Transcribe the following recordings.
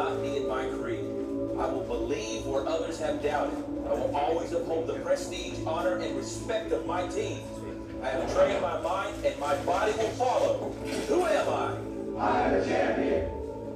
not be in my creed. I will believe where others have doubted. I will always uphold the prestige, honor, and respect of my team. I have trained my mind, and my body will follow. Who am I? I'm a champion.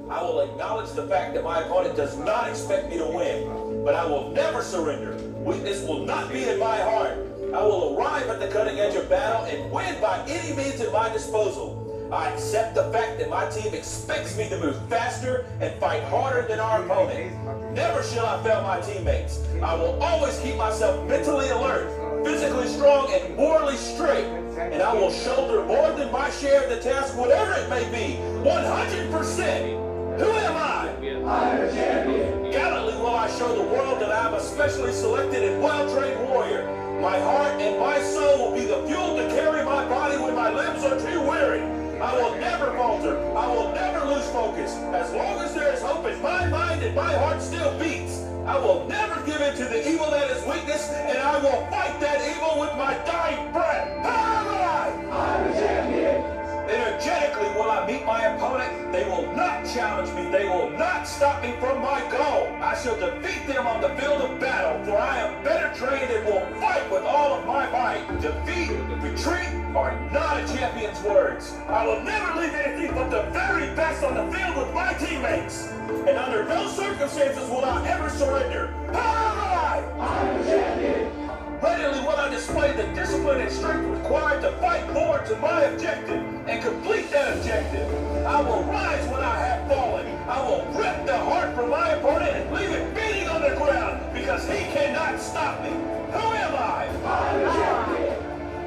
I will acknowledge the fact that my opponent does not expect me to win, but I will never surrender. Weakness will not be in my heart. I will arrive at the cutting edge of battle and win by any means at my disposal. I accept the fact that my team expects me to move faster and fight harder than our opponent. Never shall I fail my teammates. I will always keep myself mentally alert, physically strong, and morally straight. And I will shoulder more than my share of the task, whatever it may be, 100%. Who am I? I'm a champion. Gallantly will I show the world that I am a specially selected and well-trained warrior. My heart and my soul will be the fuel to carry my body when my limbs are too weary. I will never falter. I will never lose focus. As long as there is hope in my mind and my heart still beats, I will never give in to the evil that is weakness, and I will fight challenge me. They will not stop me from my goal. I shall defeat them on the field of battle, for I am better trained and will fight with all of my might. Defeat, retreat are not a champion's words. I will never leave anything but the very best on the field with my teammates. And under no circumstances will I ever surrender. I'm a champion. Readily will I display the discipline and strength required to fight forward to my objective and complete that objective. I will rise when I have fallen. I will rip the heart from my opponent and leave it beating on the ground because he cannot stop me. Who am I?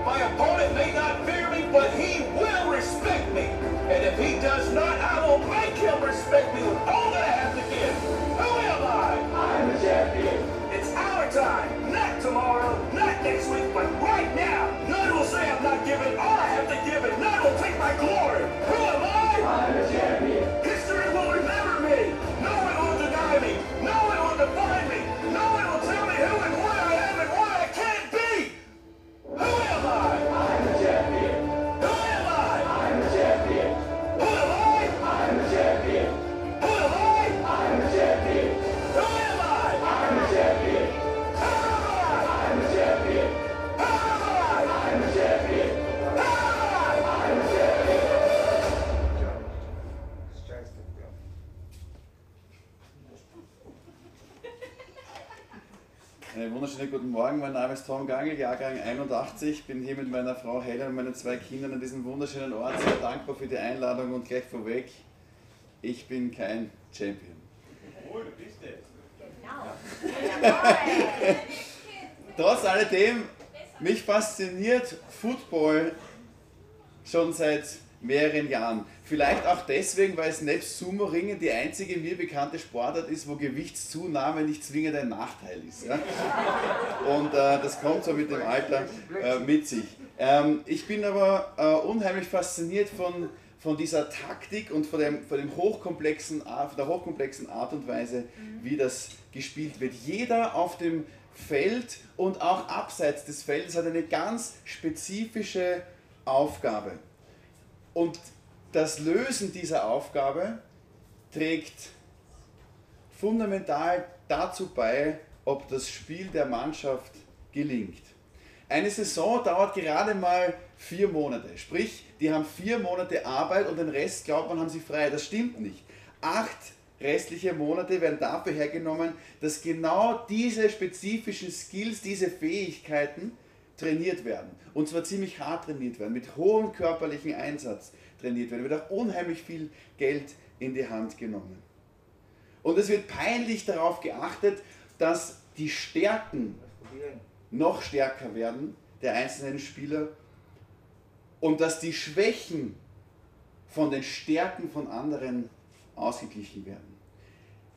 My opponent may not fear me, but he will respect me. And if he does not, I will make him respect me with all that I have to give. Who am I? I'm a champion. Time, not tomorrow, not next week, but right now. None will say I'm not giving all I have to give, and none will take my glory. Who am I? I'm Ist Tom Gangel, Jahrgang 81. Bin hier mit meiner Frau Helen und meinen zwei Kindern an diesem wunderschönen Ort. Sehr dankbar für die Einladung und gleich vorweg, ich bin kein Champion. Trotz alledem, mich fasziniert Football schon seit mehreren Jahren. Vielleicht auch deswegen, weil es nebst Sumo-Ringen die einzige mir bekannte Sportart ist, wo Gewichtszunahme nicht zwingend ein Nachteil ist. Ja? Und äh, das kommt so mit dem Alter äh, mit sich. Ähm, ich bin aber äh, unheimlich fasziniert von, von dieser Taktik und von, dem, von, dem hochkomplexen, von der hochkomplexen Art und Weise, wie das gespielt wird. Jeder auf dem Feld und auch abseits des Feldes hat eine ganz spezifische Aufgabe. Und das Lösen dieser Aufgabe trägt fundamental dazu bei, ob das Spiel der Mannschaft gelingt. Eine Saison dauert gerade mal vier Monate. Sprich, die haben vier Monate Arbeit und den Rest glaubt man, haben sie frei. Das stimmt nicht. Acht restliche Monate werden dafür hergenommen, dass genau diese spezifischen Skills, diese Fähigkeiten trainiert werden. Und zwar ziemlich hart trainiert werden, mit hohem körperlichen Einsatz trainiert werden. Wird auch unheimlich viel Geld in die Hand genommen. Und es wird peinlich darauf geachtet, dass die Stärken noch stärker werden der einzelnen Spieler und dass die Schwächen von den Stärken von anderen ausgeglichen werden.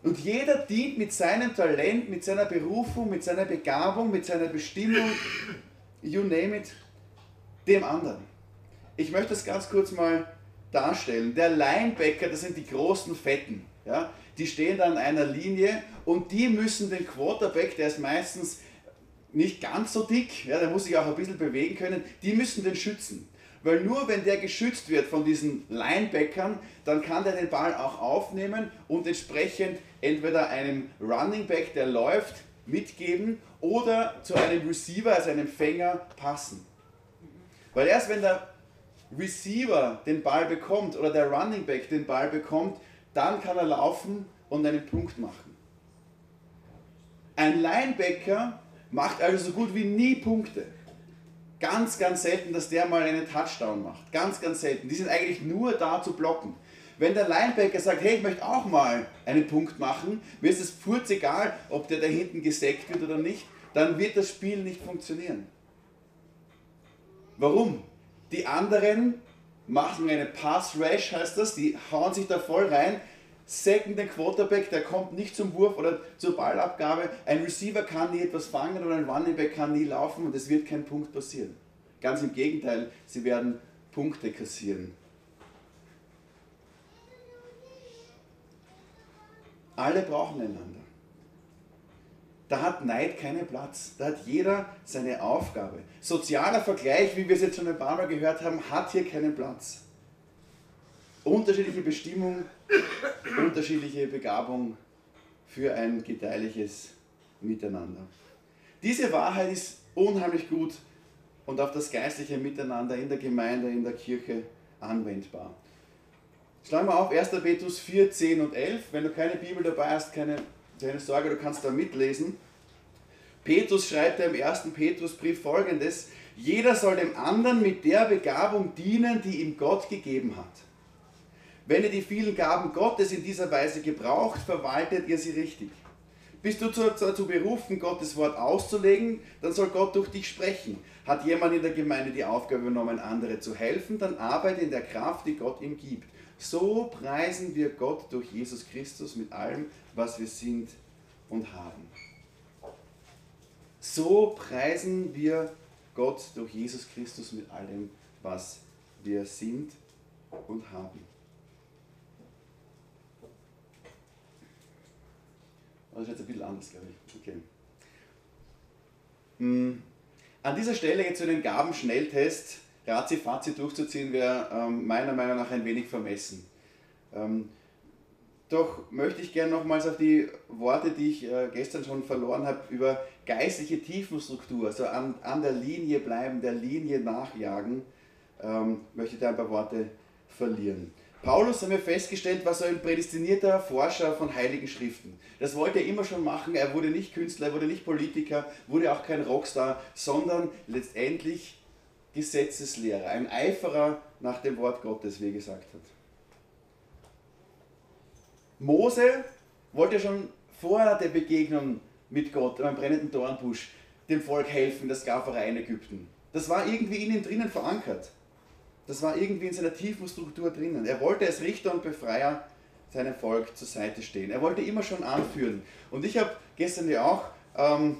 Und jeder dient mit seinem Talent, mit seiner Berufung, mit seiner Begabung, mit seiner Bestimmung, you name it, dem anderen. Ich möchte das ganz kurz mal darstellen. Der Linebacker, das sind die großen Fetten. Ja? Die stehen da an einer Linie und die müssen den Quarterback, der ist meistens nicht ganz so dick, ja, der muss sich auch ein bisschen bewegen können, die müssen den schützen. Weil nur wenn der geschützt wird von diesen Linebackern, dann kann der den Ball auch aufnehmen und entsprechend entweder einem Running Back, der läuft, mitgeben oder zu einem Receiver, also einem Fänger, passen. Weil erst wenn der Receiver den Ball bekommt oder der Running Back den Ball bekommt, dann kann er laufen und einen Punkt machen. Ein Linebacker macht also so gut wie nie Punkte. Ganz, ganz selten, dass der mal einen Touchdown macht. Ganz, ganz selten. Die sind eigentlich nur da zu blocken. Wenn der Linebacker sagt, hey, ich möchte auch mal einen Punkt machen, mir ist es furz egal, ob der da hinten gesackt wird oder nicht, dann wird das Spiel nicht funktionieren. Warum? Die anderen machen eine Pass-Rash, heißt das, die hauen sich da voll rein, sacken den Quarterback, der kommt nicht zum Wurf oder zur Ballabgabe. Ein Receiver kann nie etwas fangen oder ein Running Back kann nie laufen und es wird kein Punkt passieren. Ganz im Gegenteil, sie werden Punkte kassieren. Alle brauchen einander. Da hat Neid keinen Platz. Da hat jeder seine Aufgabe. Sozialer Vergleich, wie wir es jetzt schon ein paar Mal gehört haben, hat hier keinen Platz. Unterschiedliche Bestimmung, unterschiedliche Begabung für ein gedeihliches Miteinander. Diese Wahrheit ist unheimlich gut und auf das geistliche Miteinander in der Gemeinde, in der Kirche anwendbar. Schlagen wir auf 1. Petrus 4, 10 und 11. Wenn du keine Bibel dabei hast, keine, keine Sorge, du kannst da mitlesen. Petrus schreibt im 1. Petrusbrief folgendes: Jeder soll dem anderen mit der Begabung dienen, die ihm Gott gegeben hat. Wenn ihr die vielen Gaben Gottes in dieser Weise gebraucht, verwaltet ihr sie richtig. Bist du dazu berufen, Gottes Wort auszulegen, dann soll Gott durch dich sprechen. Hat jemand in der Gemeinde die Aufgabe übernommen, andere zu helfen, dann arbeite in der Kraft, die Gott ihm gibt. So preisen wir Gott durch Jesus Christus mit allem, was wir sind und haben. So preisen wir Gott durch Jesus Christus mit allem, was wir sind und haben. Das ist jetzt ein bisschen anders, glaube ich. Okay. Hm. An dieser Stelle jetzt zu den Gaben-Schnelltest ratzi-fatzi durchzuziehen, wäre ähm, meiner Meinung nach ein wenig vermessen. Ähm, doch möchte ich gerne nochmals auf die Worte, die ich äh, gestern schon verloren habe, über geistliche Tiefenstruktur, also an, an der Linie bleiben, der Linie nachjagen, ähm, möchte ich da ein paar Worte verlieren. Paulus haben wir festgestellt, war so ein prädestinierter Forscher von heiligen Schriften. Das wollte er immer schon machen. Er wurde nicht Künstler, er wurde nicht Politiker, wurde auch kein Rockstar, sondern letztendlich Gesetzeslehrer, ein Eiferer nach dem Wort Gottes, wie er gesagt hat. Mose wollte schon vor der Begegnung mit Gott beim brennenden Dornbusch dem Volk helfen, das Sklaverei in Ägypten. Das war irgendwie in ihm drinnen verankert. Das war irgendwie in seiner tiefen Struktur drinnen. Er wollte als Richter und Befreier seinem Volk zur Seite stehen. Er wollte immer schon anführen. Und ich habe gestern ja auch ähm,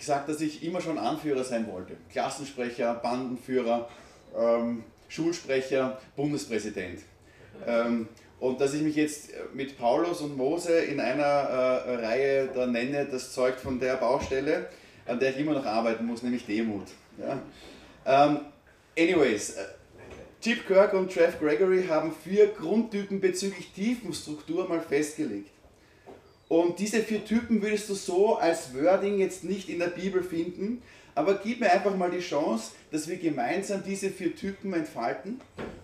gesagt, dass ich immer schon Anführer sein wollte. Klassensprecher, Bandenführer, ähm, Schulsprecher, Bundespräsident. Ähm, und dass ich mich jetzt mit Paulus und Mose in einer äh, Reihe da nenne, das zeugt von der Baustelle, an der ich immer noch arbeiten muss, nämlich Demut. Ja? Ähm, anyways, äh, Chip Kirk und Trev Gregory haben vier Grundtypen bezüglich Tiefenstruktur mal festgelegt. Und diese vier Typen würdest du so als Wording jetzt nicht in der Bibel finden, aber gib mir einfach mal die Chance, dass wir gemeinsam diese vier Typen entfalten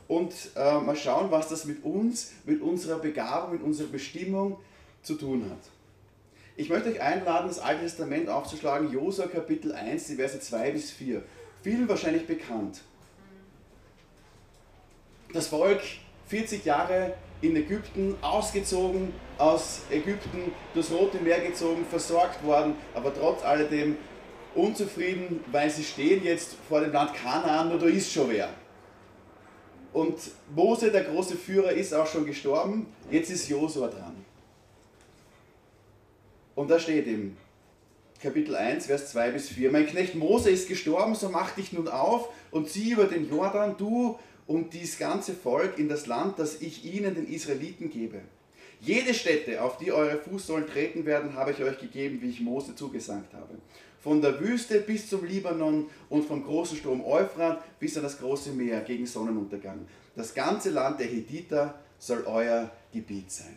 und äh, mal schauen, was das mit uns, mit unserer Begabung, mit unserer Bestimmung zu tun hat. Ich möchte euch einladen, das Alte Testament aufzuschlagen, Josua Kapitel 1, die Verse 2 bis 4. Vielen wahrscheinlich bekannt. Das Volk 40 Jahre in Ägypten, ausgezogen aus Ägypten, durchs Rote Meer gezogen, versorgt worden, aber trotz alledem unzufrieden, weil sie stehen jetzt vor dem Land Kanaan, nur da ist schon wer. Und Mose, der große Führer, ist auch schon gestorben, jetzt ist Josua dran. Und da steht im Kapitel 1, Vers 2 bis 4, mein Knecht Mose ist gestorben, so mach dich nun auf und zieh über den Jordan, du und dies ganze Volk in das Land, das ich ihnen, den Israeliten, gebe. Jede Stätte, auf die eure Fußsohlen treten werden, habe ich euch gegeben, wie ich Mose zugesagt habe. von der Wüste bis zum Libanon und vom großen Strom Euphrat bis an das große Meer gegen Sonnenuntergang. Das ganze Land der Hethiter soll euer Gebiet sein.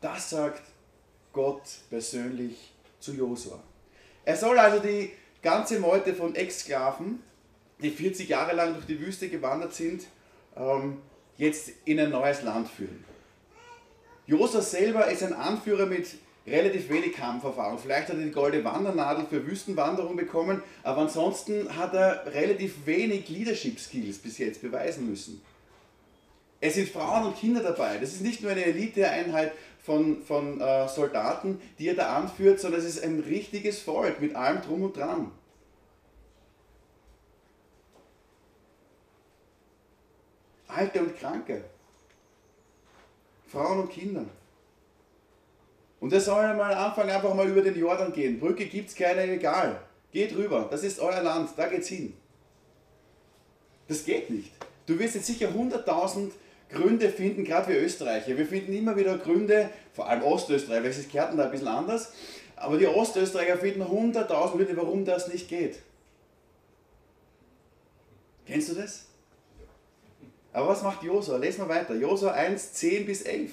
Das sagt Gott persönlich zu Josua. Er soll also die ganze Meute von Ex-Sklaven, die 40 Jahre lang durch die Wüste gewandert sind, ähm, jetzt in ein neues Land führen. Josua selber ist ein Anführer mit relativ wenig Kampferfahrung. Vielleicht hat er die goldene Wandernadel für Wüstenwanderung bekommen, aber ansonsten hat er relativ wenig Leadership Skills bis jetzt beweisen müssen. Es sind Frauen und Kinder dabei. Das ist nicht nur eine Eliteeinheit von, von äh, Soldaten, die er da anführt, sondern es ist ein richtiges Volk mit allem drum und dran. Alte und Kranke, Frauen und Kinder. Und er soll am Anfang einfach mal über den Jordan gehen. Brücke gibt es keine, egal. Geht rüber, das ist euer Land, da geht's hin. Das geht nicht. Du wirst jetzt sicher 100.000 Gründe finden, gerade wir Österreicher. Wir finden immer wieder Gründe, vor allem Ostösterreicher, vielleicht ist Kärnten da ein bisschen anders, aber die Ostösterreicher finden 100.000 Gründe, warum das nicht geht. Kennst du das? Aber was macht Josua? Lesen wir weiter. Josua 1, 10 bis 11.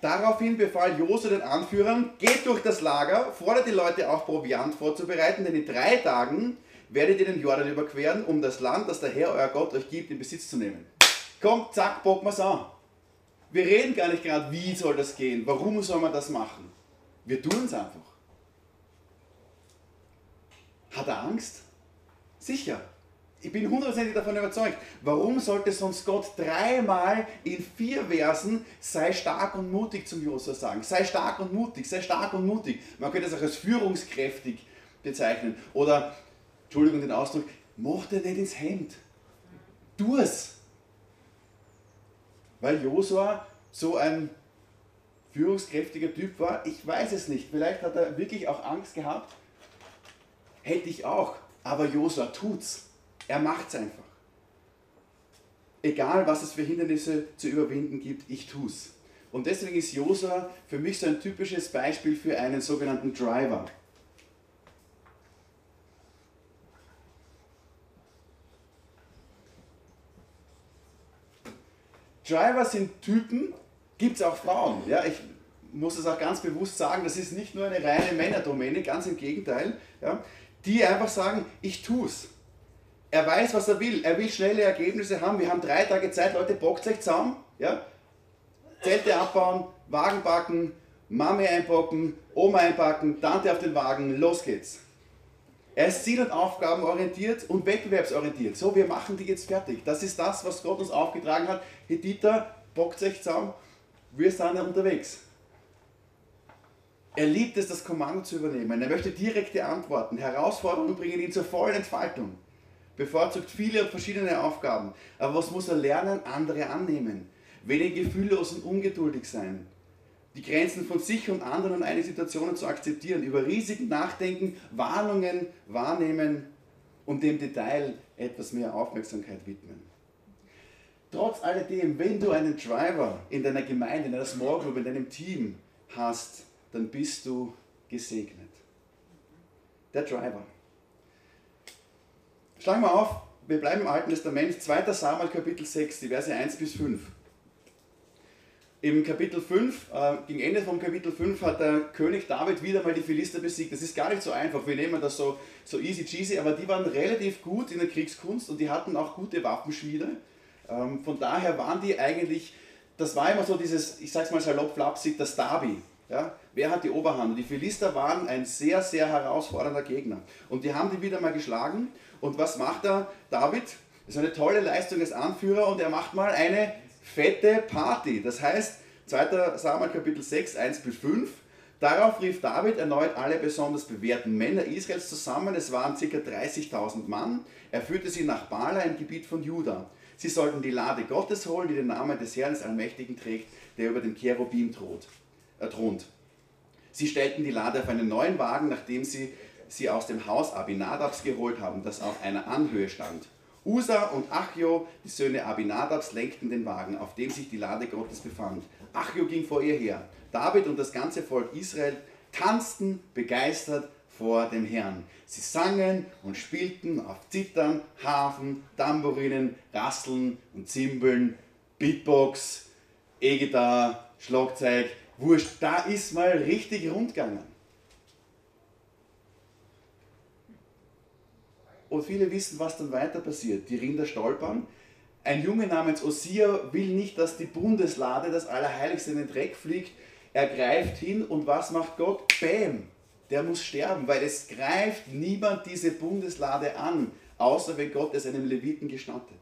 Daraufhin befahl Josua den Anführern, geht durch das Lager, fordert die Leute auf, Proviant vorzubereiten, denn in drei Tagen werdet ihr den Jordan überqueren, um das Land, das der Herr, euer Gott, euch gibt, in Besitz zu nehmen. Kommt, zack, bocken wir es an. Wir reden gar nicht gerade, wie soll das gehen, warum soll man das machen. Wir tun es einfach. Hat er Angst? Sicher. Ich bin hundertprozentig davon überzeugt. Warum sollte sonst Gott dreimal in vier Versen sei stark und mutig zum Josua sagen? Sei stark und mutig, sei stark und mutig. Man könnte es auch als führungskräftig bezeichnen. Oder, Entschuldigung den Ausdruck, mach dir nicht ins Hemd. Tu es. Weil Josua so ein führungskräftiger Typ war, ich weiß es nicht. Vielleicht hat er wirklich auch Angst gehabt. Hätte ich auch. Aber Josua tut's. Er macht es einfach. Egal, was es für Hindernisse zu überwinden gibt, ich tue es. Und deswegen ist Josua für mich so ein typisches Beispiel für einen sogenannten Driver. Driver sind Typen, gibt es auch Frauen. Ja, ich muss es auch ganz bewusst sagen, das ist nicht nur eine reine Männerdomäne, ganz im Gegenteil. Ja, die einfach sagen, ich tue es. Er weiß, was er will. Er will schnelle Ergebnisse haben. Wir haben drei Tage Zeit, Leute, bockt euch zusammen. Ja? Zelte abbauen, Wagen packen, Mami einpacken, Oma einpacken, Tante auf den Wagen, los geht's. Er ist ziel- und aufgabenorientiert und wettbewerbsorientiert. So, wir machen die jetzt fertig. Das ist das, was Gott uns aufgetragen hat. Hedita, bockt euch zusammen, wir sind unterwegs. Er liebt es, das Kommando zu übernehmen. Er möchte direkte Antworten. Herausforderungen bringen ihn zur vollen Entfaltung bevorzugt viele und verschiedene Aufgaben. Aber was muss er lernen? Andere annehmen. Wenig gefühllos und ungeduldig sein. Die Grenzen von sich und anderen und eine Situationen zu akzeptieren. Über Risiken nachdenken, Warnungen wahrnehmen und dem Detail etwas mehr Aufmerksamkeit widmen. Trotz alledem, wenn du einen Driver in deiner Gemeinde, in deiner Small Group, in deinem Team hast, dann bist du gesegnet. Der Driver. Schlagen wir auf, wir bleiben im Alten Testament, 2. Samuel Kapitel 6, die Verse 1 bis 5. Im Kapitel 5, äh, gegen Ende vom Kapitel 5 hat der König David wieder mal die Philister besiegt. Das ist gar nicht so einfach, wir nehmen das so, so easy cheesy, aber die waren relativ gut in der Kriegskunst und die hatten auch gute Waffenschmiede. Ähm, von daher waren die eigentlich, das war immer so dieses, ich sag's mal salopp flapsig, das Derby. Ja? Wer hat die Oberhand? Die Philister waren ein sehr, sehr herausfordernder Gegner. Und die haben die wieder mal geschlagen und was macht er? David, ist eine tolle Leistung als Anführer und er macht mal eine fette Party. Das heißt, 2. Samuel Kapitel 6, 1 bis 5. Darauf rief David erneut alle besonders bewährten Männer Israels zusammen. Es waren ca. 30.000 Mann. Er führte sie nach Bala im Gebiet von Juda. Sie sollten die Lade Gottes holen, die den Namen des Herrn des Allmächtigen trägt, der über den Cherubim thront. Äh, thront. Sie stellten die Lade auf einen neuen Wagen, nachdem sie sie aus dem Haus Abinadabs geholt haben, das auf einer Anhöhe stand. Usa und Achjo, die Söhne Abinadabs, lenkten den Wagen, auf dem sich die Lade Gottes befand. Achjo ging vor ihr her. David und das ganze Volk Israel tanzten begeistert vor dem Herrn. Sie sangen und spielten auf Zittern, Hafen, Tambourinen, Rasseln und Zimbeln, Beatbox, E-Gitarre, Schlagzeug, Wurscht. Da ist mal richtig rundgegangen. Und viele wissen, was dann weiter passiert. Die Rinder stolpern. Ein Junge namens Osia will nicht, dass die Bundeslade, das Allerheiligste, in den Dreck fliegt. Er greift hin und was macht Gott? Bäm! Der muss sterben, weil es greift niemand diese Bundeslade an, außer wenn Gott es einem Leviten gestattet.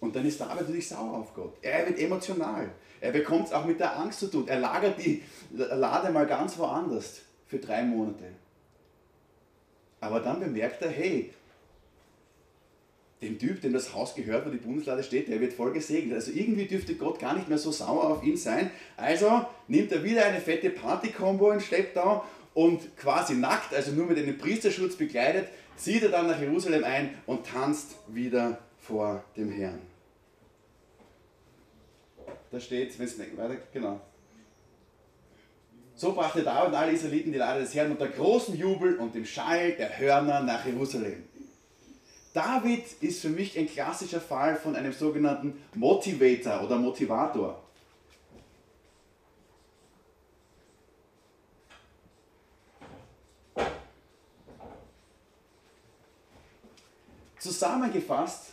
Und dann ist David natürlich sauer auf Gott. Er wird emotional. Er bekommt es auch mit der Angst zu tun. Er lagert die Lade mal ganz woanders für drei Monate. Aber dann bemerkt er, hey, dem Typ, dem das Haus gehört, wo die Bundeslade steht, der wird voll gesegnet. Also irgendwie dürfte Gott gar nicht mehr so sauer auf ihn sein. Also nimmt er wieder eine fette Party-Kombo in Schlepptau und quasi nackt, also nur mit einem Priesterschutz begleitet, zieht er dann nach Jerusalem ein und tanzt wieder vor dem Herrn. Da steht, wenn es weiter, genau. So brachte David und alle Israeliten die Lade des Herrn unter großem Jubel und dem Schall der Hörner nach Jerusalem. David ist für mich ein klassischer Fall von einem sogenannten Motivator oder Motivator. Zusammengefasst,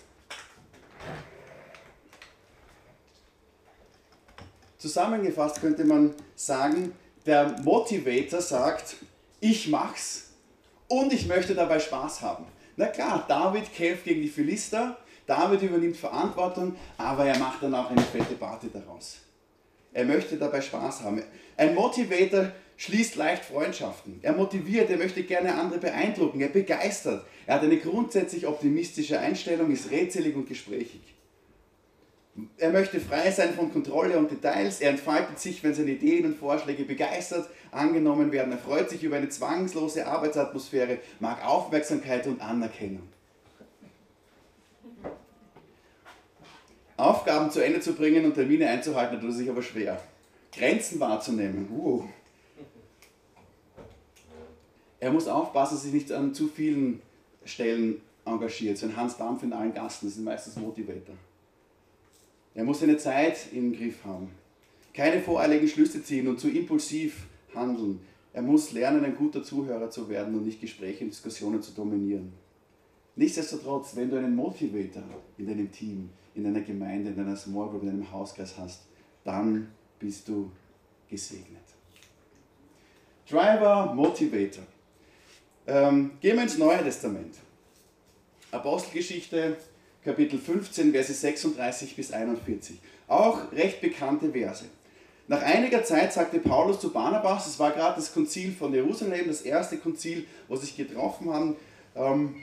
zusammengefasst könnte man sagen, der Motivator sagt, ich mach's und ich möchte dabei Spaß haben. Na klar, David kämpft gegen die Philister, David übernimmt Verantwortung, aber er macht dann auch eine fette Party daraus. Er möchte dabei Spaß haben. Ein Motivator schließt leicht Freundschaften. Er motiviert, er möchte gerne andere beeindrucken, er begeistert. Er hat eine grundsätzlich optimistische Einstellung, ist rätselig und gesprächig. Er möchte frei sein von Kontrolle und Details. Er entfaltet sich, wenn seine Ideen und Vorschläge begeistert angenommen werden. Er freut sich über eine zwangslose Arbeitsatmosphäre, mag Aufmerksamkeit und Anerkennung. Aufgaben zu Ende zu bringen und Termine einzuhalten, tut sich aber schwer. Grenzen wahrzunehmen. Uh. Er muss aufpassen, dass er sich nicht an zu vielen Stellen engagiert. So ein Hans Dampf in allen Gasten, das ist meistens Motivator. Er muss seine Zeit im Griff haben. Keine voreiligen Schlüsse ziehen und zu impulsiv handeln. Er muss lernen, ein guter Zuhörer zu werden und nicht Gespräche und Diskussionen zu dominieren. Nichtsdestotrotz, wenn du einen Motivator in deinem Team, in deiner Gemeinde, in deiner Small Group, in deinem Hauskreis hast, dann bist du gesegnet. Driver, Motivator. Ähm, gehen wir ins Neue Testament. Apostelgeschichte Kapitel 15, Verse 36 bis 41. Auch recht bekannte Verse. Nach einiger Zeit sagte Paulus zu Barnabas, es war gerade das Konzil von Jerusalem, das erste Konzil, wo sich getroffen haben ähm,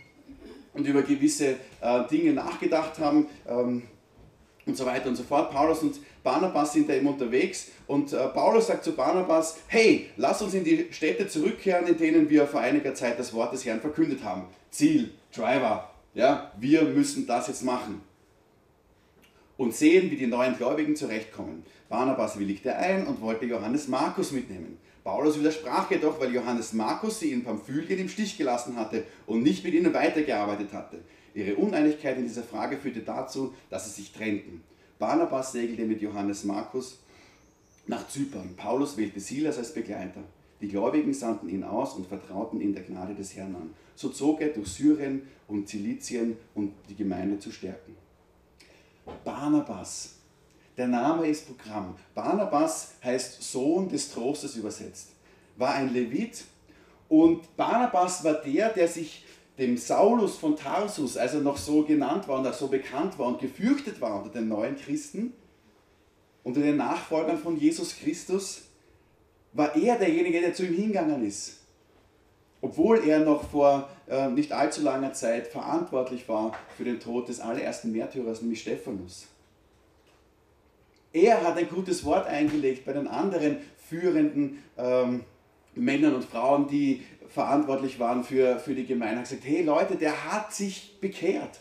und über gewisse äh, Dinge nachgedacht haben ähm, und so weiter und so fort. Paulus und Barnabas sind da eben unterwegs und äh, Paulus sagt zu Barnabas, hey, lass uns in die Städte zurückkehren, in denen wir vor einiger Zeit das Wort des Herrn verkündet haben. Ziel, Driver, ja, wir müssen das jetzt machen. Und sehen, wie die neuen Gläubigen zurechtkommen. Barnabas willigte ein und wollte Johannes Markus mitnehmen. Paulus widersprach jedoch, weil Johannes Markus sie in Pamphylien im Stich gelassen hatte und nicht mit ihnen weitergearbeitet hatte. Ihre Uneinigkeit in dieser Frage führte dazu, dass sie sich trennten. Barnabas segelte mit Johannes Markus nach Zypern. Paulus wählte Silas als Begleiter. Die Gläubigen sandten ihn aus und vertrauten ihn der Gnade des Herrn an. So zog er durch Syrien und Zilizien, um die Gemeinde zu stärken. Barnabas. Der Name ist Programm. Barnabas heißt Sohn des Trostes übersetzt. War ein Levit und Barnabas war der, der sich dem Saulus von Tarsus, als er noch so genannt war und auch so bekannt war und gefürchtet war unter den neuen Christen, unter den Nachfolgern von Jesus Christus, war er derjenige, der zu ihm hingegangen ist. Obwohl er noch vor äh, nicht allzu langer Zeit verantwortlich war für den Tod des allerersten Märtyrers, nämlich Stephanus. Er hat ein gutes Wort eingelegt bei den anderen führenden ähm, Männern und Frauen, die verantwortlich waren für, für die Gemeinde. Er hat gesagt, hey Leute, der hat sich bekehrt.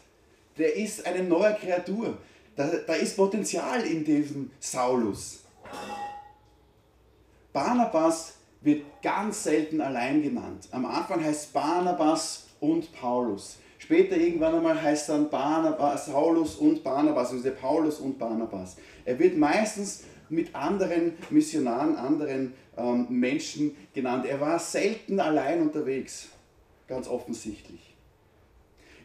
Der ist eine neue Kreatur. Da, da ist Potenzial in diesem Saulus. Barnabas wird ganz selten allein genannt. Am Anfang heißt Barnabas und Paulus. Später irgendwann einmal heißt dann Barnabas, Saulus und Barnabas, also Paulus und Barnabas. Er wird meistens mit anderen Missionaren, anderen ähm, Menschen genannt. Er war selten allein unterwegs, ganz offensichtlich.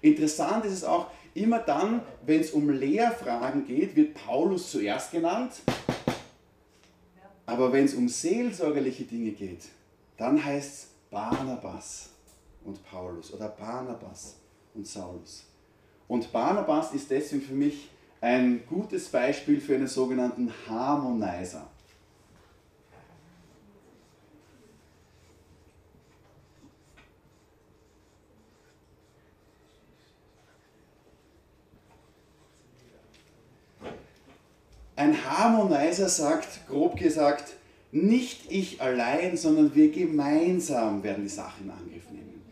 Interessant ist es auch, immer dann, wenn es um Lehrfragen geht, wird Paulus zuerst genannt. Aber wenn es um seelsorgerliche Dinge geht, dann heißt es Barnabas und Paulus oder Barnabas und Saulus. Und Barnabas ist deswegen für mich ein gutes Beispiel für einen sogenannten Harmonizer. Ein Harmonizer sagt, grob gesagt, nicht ich allein, sondern wir gemeinsam werden die Sache in Angriff nehmen.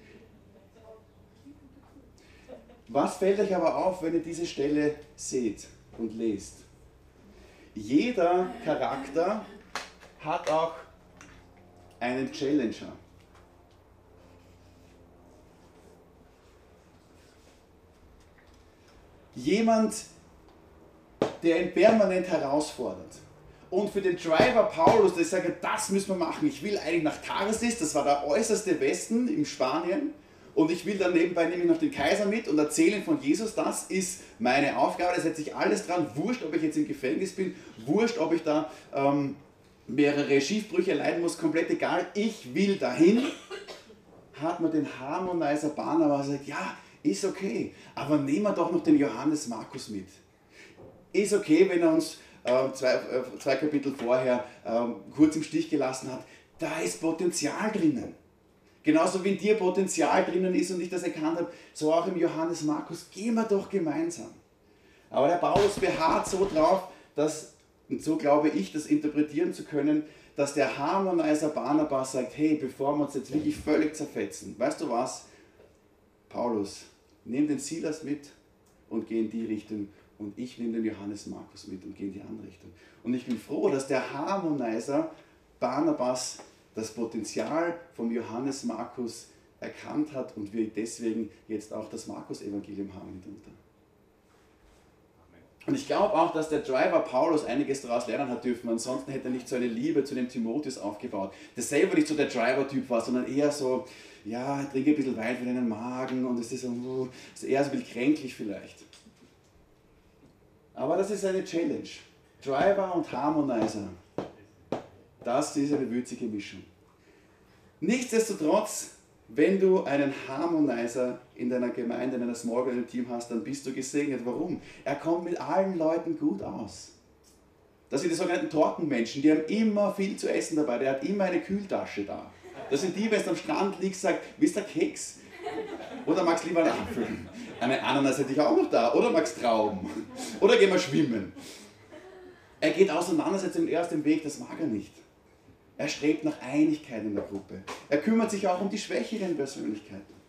Was fällt euch aber auf, wenn ihr diese Stelle seht und lest? Jeder Charakter hat auch einen Challenger. Jemand, der ihn permanent herausfordert. Und für den Driver Paulus, der sagt, das müssen wir machen. Ich will eigentlich nach Tarsis, das war der äußerste Westen in Spanien. Und ich will dann nebenbei nehme ich noch den Kaiser mit und erzählen von Jesus. Das ist meine Aufgabe. Da setze ich alles dran. Wurscht, ob ich jetzt im Gefängnis bin. Wurscht, ob ich da ähm, mehrere Schiefbrüche leiden muss. Komplett egal. Ich will dahin. Hat man den Harmonizer Barnabas gesagt, ja, ist okay. Aber nehmen wir doch noch den Johannes Markus mit. Ist okay, wenn er uns äh, zwei, äh, zwei Kapitel vorher äh, kurz im Stich gelassen hat. Da ist Potenzial drinnen. Genauso wie in dir Potenzial drinnen ist und ich das erkannt habe, so auch im Johannes Markus, gehen wir doch gemeinsam. Aber der Paulus beharrt so drauf, dass, und so glaube ich, das interpretieren zu können, dass der Harmonizer Barnabas sagt, hey, bevor wir uns jetzt wirklich völlig zerfetzen, weißt du was, Paulus, nimm den Silas mit und geh in die Richtung und ich nehme den Johannes Markus mit und gehe in die andere Richtung. Und ich bin froh, dass der Harmonizer Barnabas das Potenzial vom Johannes Markus erkannt hat und wir deswegen jetzt auch das Markus-Evangelium haben mitunter. Und ich glaube auch, dass der Driver Paulus einiges daraus lernen hat dürfen. Ansonsten hätte er nicht so eine Liebe zu dem Timotheus aufgebaut, der selber nicht so der Driver-Typ war, sondern eher so, ja, trinke ein bisschen Wein für deinen Magen und es ist so, ist eher so ein bisschen kränklich vielleicht. Aber das ist eine Challenge. Driver und Harmonizer. Das ist eine würzige Mischung. Nichtsdestotrotz, wenn du einen Harmonizer in deiner Gemeinde, in einer Small Team hast, dann bist du gesegnet. Warum? Er kommt mit allen Leuten gut aus. Das sind die sogenannten Tortenmenschen, die haben immer viel zu essen dabei, der hat immer eine Kühltasche da. Das sind die, wenn du am Strand liegst, sagt, willst du Keks? Oder magst lieber einen Apfel? Eine Ananas hätte ich auch noch da. Oder magst Trauben? Oder gehen wir schwimmen? Er geht auseinander, setzt ihm erst den Weg, das mag er nicht. Er strebt nach Einigkeit in der Gruppe. Er kümmert sich auch um die schwächeren Persönlichkeiten.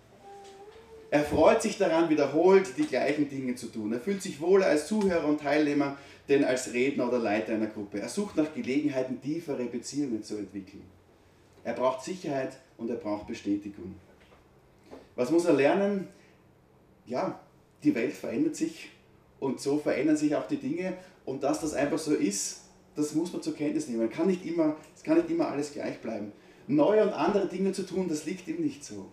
Er freut sich daran, wiederholt die gleichen Dinge zu tun. Er fühlt sich wohler als Zuhörer und Teilnehmer, denn als Redner oder Leiter einer Gruppe. Er sucht nach Gelegenheiten, tiefere Beziehungen zu entwickeln. Er braucht Sicherheit und er braucht Bestätigung. Was muss er lernen? Ja, die Welt verändert sich und so verändern sich auch die Dinge und dass das einfach so ist, das muss man zur Kenntnis nehmen. Kann nicht immer, es kann nicht immer alles gleich bleiben. Neue und andere Dinge zu tun, das liegt ihm nicht so.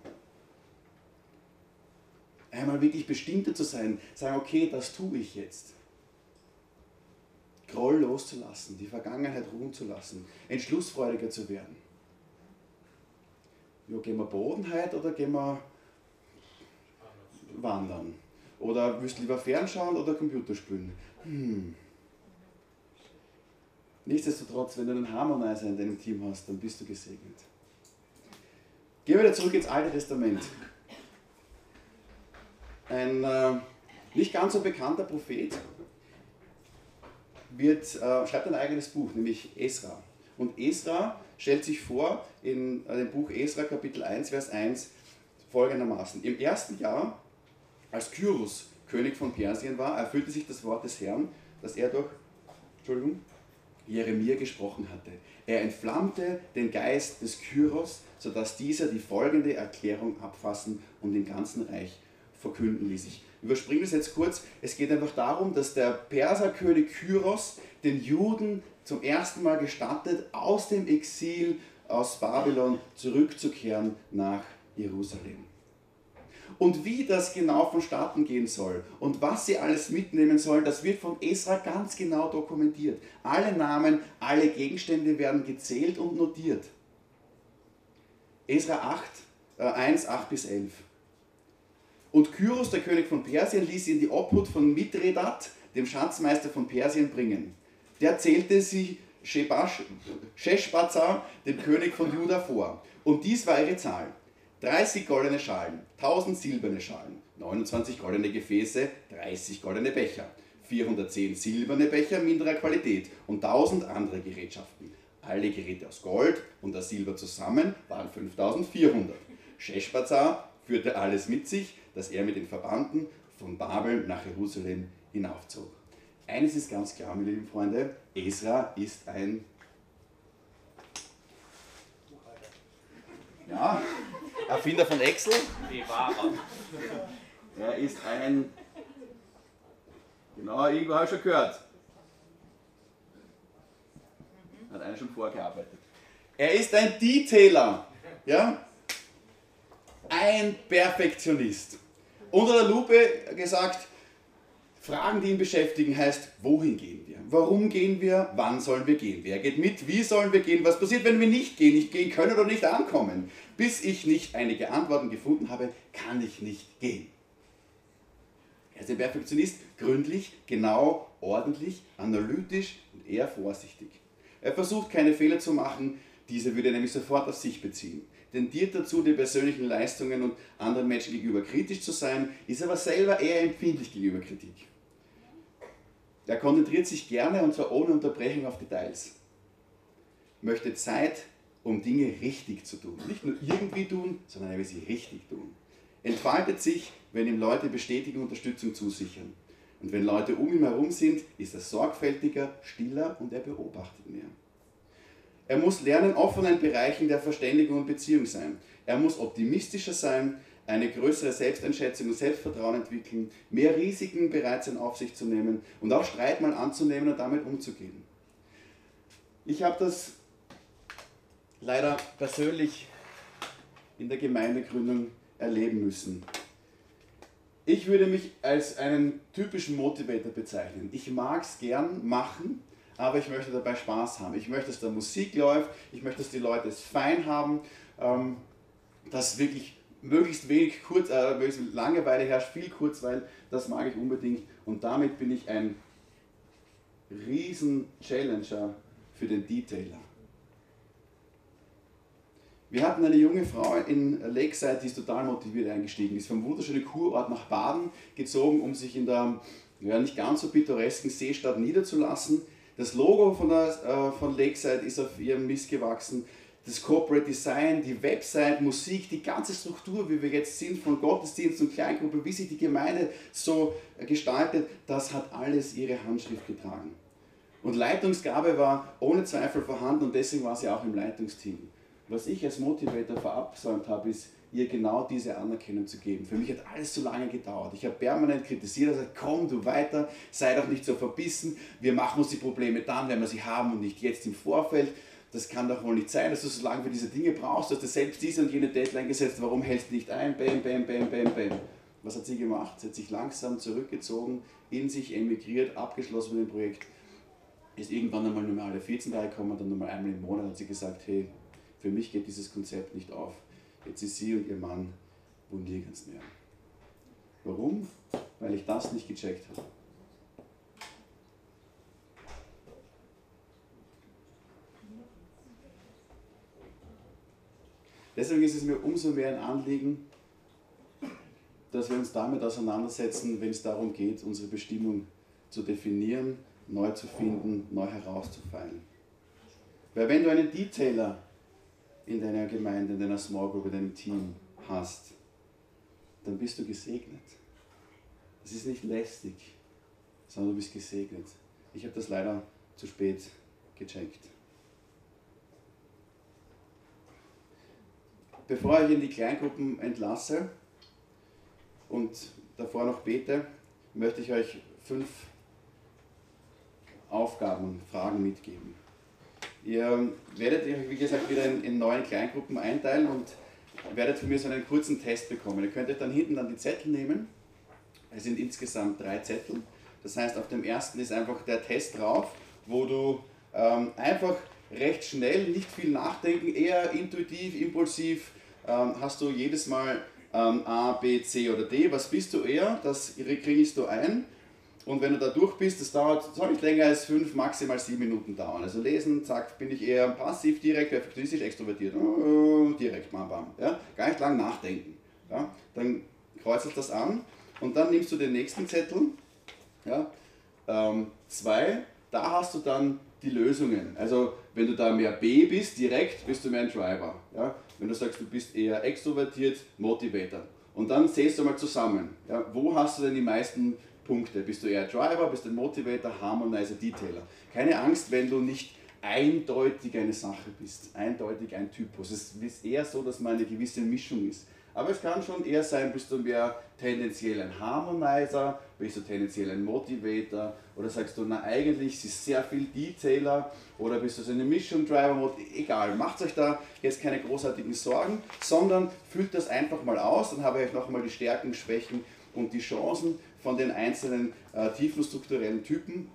Einmal wirklich bestimmter zu sein, sagen, okay, das tue ich jetzt. Groll loszulassen, die Vergangenheit ruhen zu lassen, entschlussfreudiger zu werden. Ja, gehen wir Bodenheit oder gehen wir wandern? Oder willst du lieber fernschauen oder Computer spielen? Hm. Nichtsdestotrotz, wenn du einen Harmonizer in deinem Team hast, dann bist du gesegnet. Gehen wir wieder zurück ins Alte Testament. Ein äh, nicht ganz so bekannter Prophet wird, äh, schreibt ein eigenes Buch, nämlich Esra. Und Esra stellt sich vor in äh, dem Buch Esra Kapitel 1, Vers 1 folgendermaßen. Im ersten Jahr, als Kyros König von Persien war, erfüllte sich das Wort des Herrn, dass er durch, Entschuldigung, Jeremia gesprochen hatte. Er entflammte den Geist des Kyros, sodass dieser die folgende Erklärung abfassen und im ganzen Reich verkünden ließ. Ich überspringe das jetzt kurz. Es geht einfach darum, dass der Perserkönig Kyros den Juden zum ersten Mal gestattet, aus dem Exil aus Babylon zurückzukehren nach Jerusalem. Und wie das genau vonstatten gehen soll und was sie alles mitnehmen sollen, das wird von Esra ganz genau dokumentiert. Alle Namen, alle Gegenstände werden gezählt und notiert. Esra 8, äh 1, 8 bis 11. Und Kyros, der König von Persien, ließ ihn die Obhut von Mithredat, dem Schatzmeister von Persien, bringen. Der zählte sie Sheshbazzar, dem König von Juda, vor. Und dies war ihre Zahl. 30 goldene Schalen, 1000 silberne Schalen, 29 goldene Gefäße, 30 goldene Becher, 410 silberne Becher minderer Qualität und 1000 andere Gerätschaften. Alle Geräte aus Gold und aus Silber zusammen waren 5400. Sheshbazzar führte alles mit sich, dass er mit den Verbanden von Babel nach Jerusalem hinaufzog. Eines ist ganz klar, meine lieben Freunde, Esra ist ein ja, Erfinder von Excel. Er ist ein. Genau, irgendwo habe ich schon gehört. Hat einer schon vorgearbeitet. Er ist ein Detailer. Ja? Ein Perfektionist. Unter der Lupe gesagt, Fragen, die ihn beschäftigen, heißt, wohin gehen? Warum gehen wir? Wann sollen wir gehen? Wer geht mit? Wie sollen wir gehen? Was passiert, wenn wir nicht gehen, nicht gehen können oder nicht ankommen? Bis ich nicht einige Antworten gefunden habe, kann ich nicht gehen. Er ist ein Perfektionist, gründlich, genau, ordentlich, analytisch und eher vorsichtig. Er versucht keine Fehler zu machen, diese würde er nämlich sofort auf sich beziehen. Tendiert dazu, den persönlichen Leistungen und anderen Menschen gegenüber kritisch zu sein, ist aber selber eher empfindlich gegenüber Kritik. Er konzentriert sich gerne und zwar ohne Unterbrechung auf Details. Möchte Zeit, um Dinge richtig zu tun. Nicht nur irgendwie tun, sondern er will sie richtig tun. Entfaltet sich, wenn ihm Leute Bestätigung und Unterstützung zusichern. Und wenn Leute um ihn herum sind, ist er sorgfältiger, stiller und er beobachtet mehr. Er muss lernen, offen in Bereichen der Verständigung und Beziehung sein. Er muss optimistischer sein, eine größere Selbsteinschätzung und Selbstvertrauen entwickeln, mehr Risiken bereit sein, auf sich zu nehmen und auch Streit mal anzunehmen und damit umzugehen. Ich habe das leider persönlich in der Gemeindegründung erleben müssen. Ich würde mich als einen typischen Motivator bezeichnen. Ich mag es gern machen, aber ich möchte dabei Spaß haben. Ich möchte, dass da Musik läuft, ich möchte, dass die Leute es fein haben, ähm, dass wirklich möglichst wenig Kurz, äh, möglichst Langeweile herrscht, viel Kurzweil, das mag ich unbedingt. Und damit bin ich ein riesen Challenger für den Detailer. Wir hatten eine junge Frau in Lakeside, die ist total motiviert eingestiegen, ist vom wunderschönen Kurort nach Baden gezogen, um sich in der ja, nicht ganz so pittoresken Seestadt niederzulassen. Das Logo von, der, äh, von Lakeside ist auf ihrem Mist gewachsen das Corporate Design, die Website, Musik, die ganze Struktur, wie wir jetzt sind, von Gottesdienst und Kleingruppe, wie sich die Gemeinde so gestaltet, das hat alles ihre Handschrift getragen. Und Leitungsgabe war ohne Zweifel vorhanden und deswegen war sie auch im Leitungsteam. Was ich als Motivator verabsäumt habe, ist, ihr genau diese Anerkennung zu geben. Für mich hat alles zu lange gedauert. Ich habe permanent kritisiert, gesagt, komm du weiter, sei doch nicht so verbissen, wir machen uns die Probleme dann, wenn wir sie haben und nicht jetzt im Vorfeld das kann doch wohl nicht sein, dass du so lange für diese Dinge brauchst, dass du selbst diese und jene Deadline gesetzt, warum hältst du nicht ein? Bam, bam, bam, bam, bam. Was hat sie gemacht? Sie hat sich langsam zurückgezogen, in sich emigriert, abgeschlossen mit dem Projekt, ist irgendwann einmal nur mal alle 14 Tage gekommen, dann nur mal einmal im Monat hat sie gesagt, hey, für mich geht dieses Konzept nicht auf. Jetzt ist sie und ihr Mann wo nirgends mehr. Warum? Weil ich das nicht gecheckt habe. Deswegen ist es mir umso mehr ein Anliegen, dass wir uns damit auseinandersetzen, wenn es darum geht, unsere Bestimmung zu definieren, neu zu finden, neu herauszufeilen. Weil wenn du einen Detailer in deiner Gemeinde, in deiner Small Group, in deinem Team hast, dann bist du gesegnet. Es ist nicht lästig, sondern du bist gesegnet. Ich habe das leider zu spät gecheckt. Bevor ich in die Kleingruppen entlasse und davor noch bete, möchte ich euch fünf Aufgaben, Fragen mitgeben. Ihr werdet euch, wie gesagt, wieder in, in neuen Kleingruppen einteilen und werdet von mir so einen kurzen Test bekommen. Ihr könnt euch dann hinten dann die Zettel nehmen. Es sind insgesamt drei Zettel. Das heißt, auf dem ersten ist einfach der Test drauf, wo du ähm, einfach recht schnell, nicht viel nachdenken, eher intuitiv, impulsiv, ähm, hast du jedes Mal ähm, A, B, C oder D. Was bist du eher? Das kriegst du ein. Und wenn du da durch bist, das dauert, soll nicht länger als fünf, maximal sieben Minuten dauern. Also lesen, zack, bin ich eher passiv, direkt, perfektionistisch, extrovertiert. Oh, direkt, bam, bam. Ja? Gar nicht lang nachdenken. Ja? Dann kreuzt das an und dann nimmst du den nächsten Zettel. Ja? Ähm, zwei, da hast du dann die Lösungen. Also wenn du da mehr B bist, direkt bist du mehr ein Driver. Ja? Wenn du sagst, du bist eher extrovertiert, Motivator. Und dann zählst du mal zusammen. Ja? Wo hast du denn die meisten Punkte? Bist du eher Driver, bist du Motivator, Harmonizer, Detailer? Keine Angst, wenn du nicht eindeutig eine Sache bist, eindeutig ein Typus. Es ist eher so, dass man eine gewisse Mischung ist. Aber es kann schon eher sein, bist du mehr tendenziell ein Harmonizer, bist du tendenziell ein Motivator oder sagst du, na eigentlich ist sehr viel Detailer oder bist du so eine Mischung Driver Mode, egal, macht euch da jetzt keine großartigen Sorgen, sondern füllt das einfach mal aus, dann habe ich euch nochmal die Stärken, Schwächen und die Chancen von den einzelnen äh, tiefen strukturellen Typen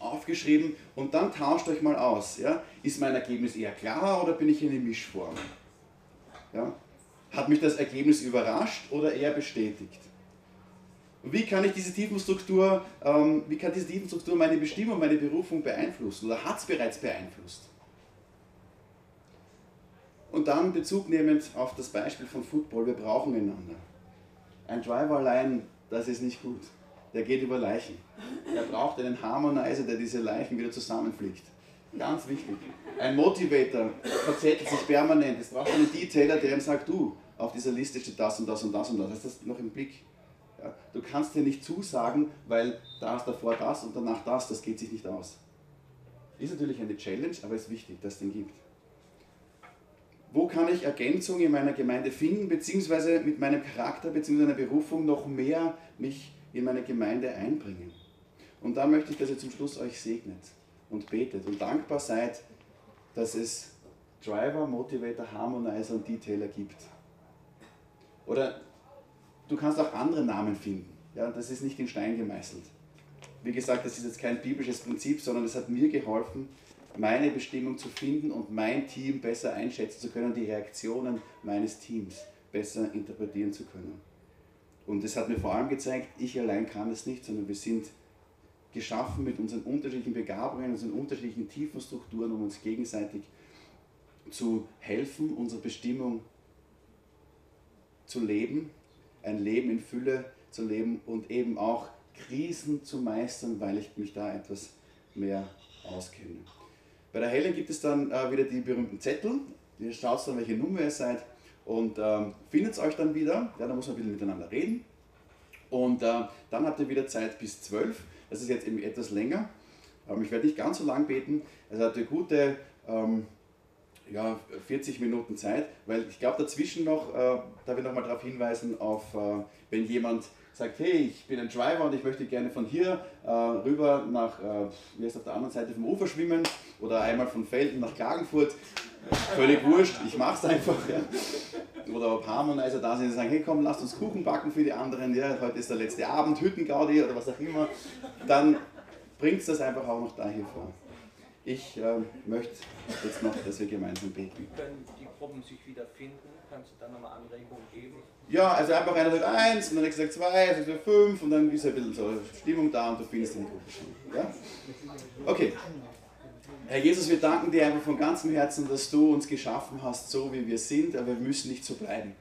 aufgeschrieben und dann tauscht euch mal aus. Ja? Ist mein Ergebnis eher klar oder bin ich in eine Mischform? Ja? Hat mich das Ergebnis überrascht oder eher bestätigt? Und wie kann ich diese Tiefenstruktur, ähm, wie kann diese Tiefenstruktur meine Bestimmung, meine Berufung beeinflussen oder hat es bereits beeinflusst? Und dann Bezug nehmend auf das Beispiel von Football, wir brauchen einander. Ein Driver allein, das ist nicht gut. Der geht über Leichen. Er braucht einen Harmonizer, der diese Leichen wieder zusammenfliegt. Ganz wichtig. Ein Motivator verzettelt sich permanent. Es braucht einen Detailer, der ihm sagt, du, auf dieser Liste steht das und das und das und das. Hast du das noch im Blick? Ja, du kannst dir nicht zusagen, weil da ist davor das und danach das, das geht sich nicht aus. Ist natürlich eine Challenge, aber es ist wichtig, dass es den gibt. Wo kann ich Ergänzung in meiner Gemeinde finden, beziehungsweise mit meinem Charakter, beziehungsweise meiner Berufung noch mehr mich in meine Gemeinde einbringen? Und da möchte ich, dass ihr zum Schluss euch segnet und betet und dankbar seid, dass es Driver, Motivator, Harmonizer und Detailer gibt. Oder du kannst auch andere Namen finden. Ja, das ist nicht in Stein gemeißelt. Wie gesagt, das ist jetzt kein biblisches Prinzip, sondern es hat mir geholfen, meine Bestimmung zu finden und mein Team besser einschätzen zu können, die Reaktionen meines Teams besser interpretieren zu können. Und es hat mir vor allem gezeigt, ich allein kann es nicht, sondern wir sind geschaffen mit unseren unterschiedlichen Begabungen, unseren unterschiedlichen Tiefenstrukturen, um uns gegenseitig zu helfen, unsere Bestimmung zu leben, ein Leben in Fülle zu leben und eben auch Krisen zu meistern, weil ich mich da etwas mehr auskenne. Bei der Helen gibt es dann äh, wieder die berühmten Zettel. Ihr schaut dann, welche Nummer ihr seid und ähm, findet euch dann wieder. Ja, da muss man ein bisschen miteinander reden. Und äh, dann habt ihr wieder Zeit bis 12. Das ist jetzt eben etwas länger. Ähm, ich werde nicht ganz so lang beten. Also habt ihr gute ähm, ja, 40 Minuten Zeit, weil ich glaube dazwischen noch, äh, darf ich nochmal darauf hinweisen, auf äh, wenn jemand sagt, hey, ich bin ein Driver und ich möchte gerne von hier äh, rüber nach, äh, wie heißt auf der anderen Seite vom Ufer schwimmen oder einmal von Felden nach Klagenfurt, völlig wurscht, ich mache es einfach. Ja. Oder ob Harmonizer da sind und sagen, hey komm, lasst uns Kuchen backen für die anderen, ja, heute ist der letzte Abend, Hüttengaudi oder was auch immer, dann bringt es das einfach auch noch dahin vor. Ich äh, möchte jetzt noch, dass wir gemeinsam beten. Können die Gruppen sich wiederfinden? Kannst du da nochmal Anregungen geben? Ja, also einfach einer sagt eins und der nächste sagt zwei, der sagt fünf und dann ist ein bisschen so Stimmung da und du findest die Gruppe schon. Ja? Okay. Herr Jesus, wir danken dir einfach von ganzem Herzen, dass du uns geschaffen hast, so wie wir sind, aber wir müssen nicht so bleiben.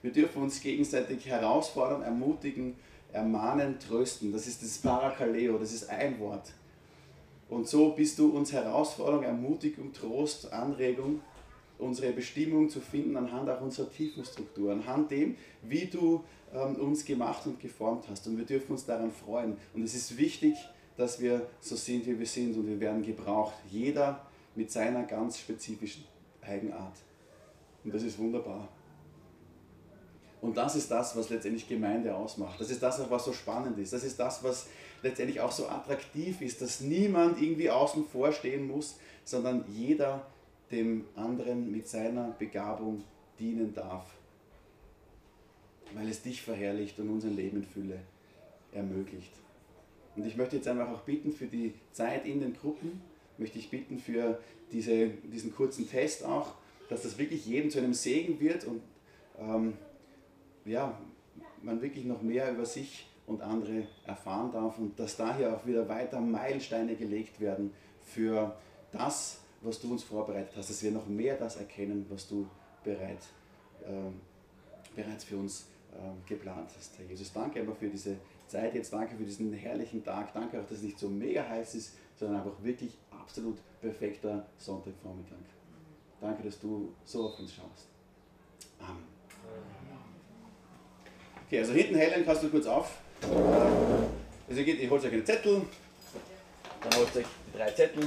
Wir dürfen uns gegenseitig herausfordern, ermutigen, ermahnen, trösten. Das ist das Parakaleo, das ist ein Wort. Und so bist du uns Herausforderung, Ermutigung, Trost, Anregung, unsere Bestimmung zu finden anhand auch unserer Tiefenstruktur, anhand dem, wie du ähm, uns gemacht und geformt hast. Und wir dürfen uns daran freuen. Und es ist wichtig, dass wir so sind, wie wir sind und wir werden gebraucht. Jeder mit seiner ganz spezifischen Eigenart. Und das ist wunderbar. Und das ist das, was letztendlich Gemeinde ausmacht. Das ist das, was so spannend ist. Das ist das, was letztendlich auch so attraktiv ist, dass niemand irgendwie außen vor stehen muss, sondern jeder dem anderen mit seiner Begabung dienen darf. Weil es dich verherrlicht und unser Leben in Fülle ermöglicht. Und ich möchte jetzt einfach auch bitten für die Zeit in den Gruppen, möchte ich bitten für diese, diesen kurzen Test auch, dass das wirklich jedem zu einem Segen wird und ähm, ja, man wirklich noch mehr über sich und andere erfahren darf und dass daher auch wieder weiter Meilensteine gelegt werden für das, was du uns vorbereitet hast, dass wir noch mehr das erkennen, was du bereit, ähm, bereits für uns ähm, geplant hast. Herr Jesus, danke einfach für diese Zeit jetzt, danke für diesen herrlichen Tag, danke auch, dass es nicht so mega heiß ist, sondern einfach wirklich absolut perfekter Sonntagvormittag. Danke, dass du so auf uns schaust. Amen. Okay, also hinten Helen, kannst du kurz auf. Also ihr holt euch einen Zettel, dann holt euch drei Zettel,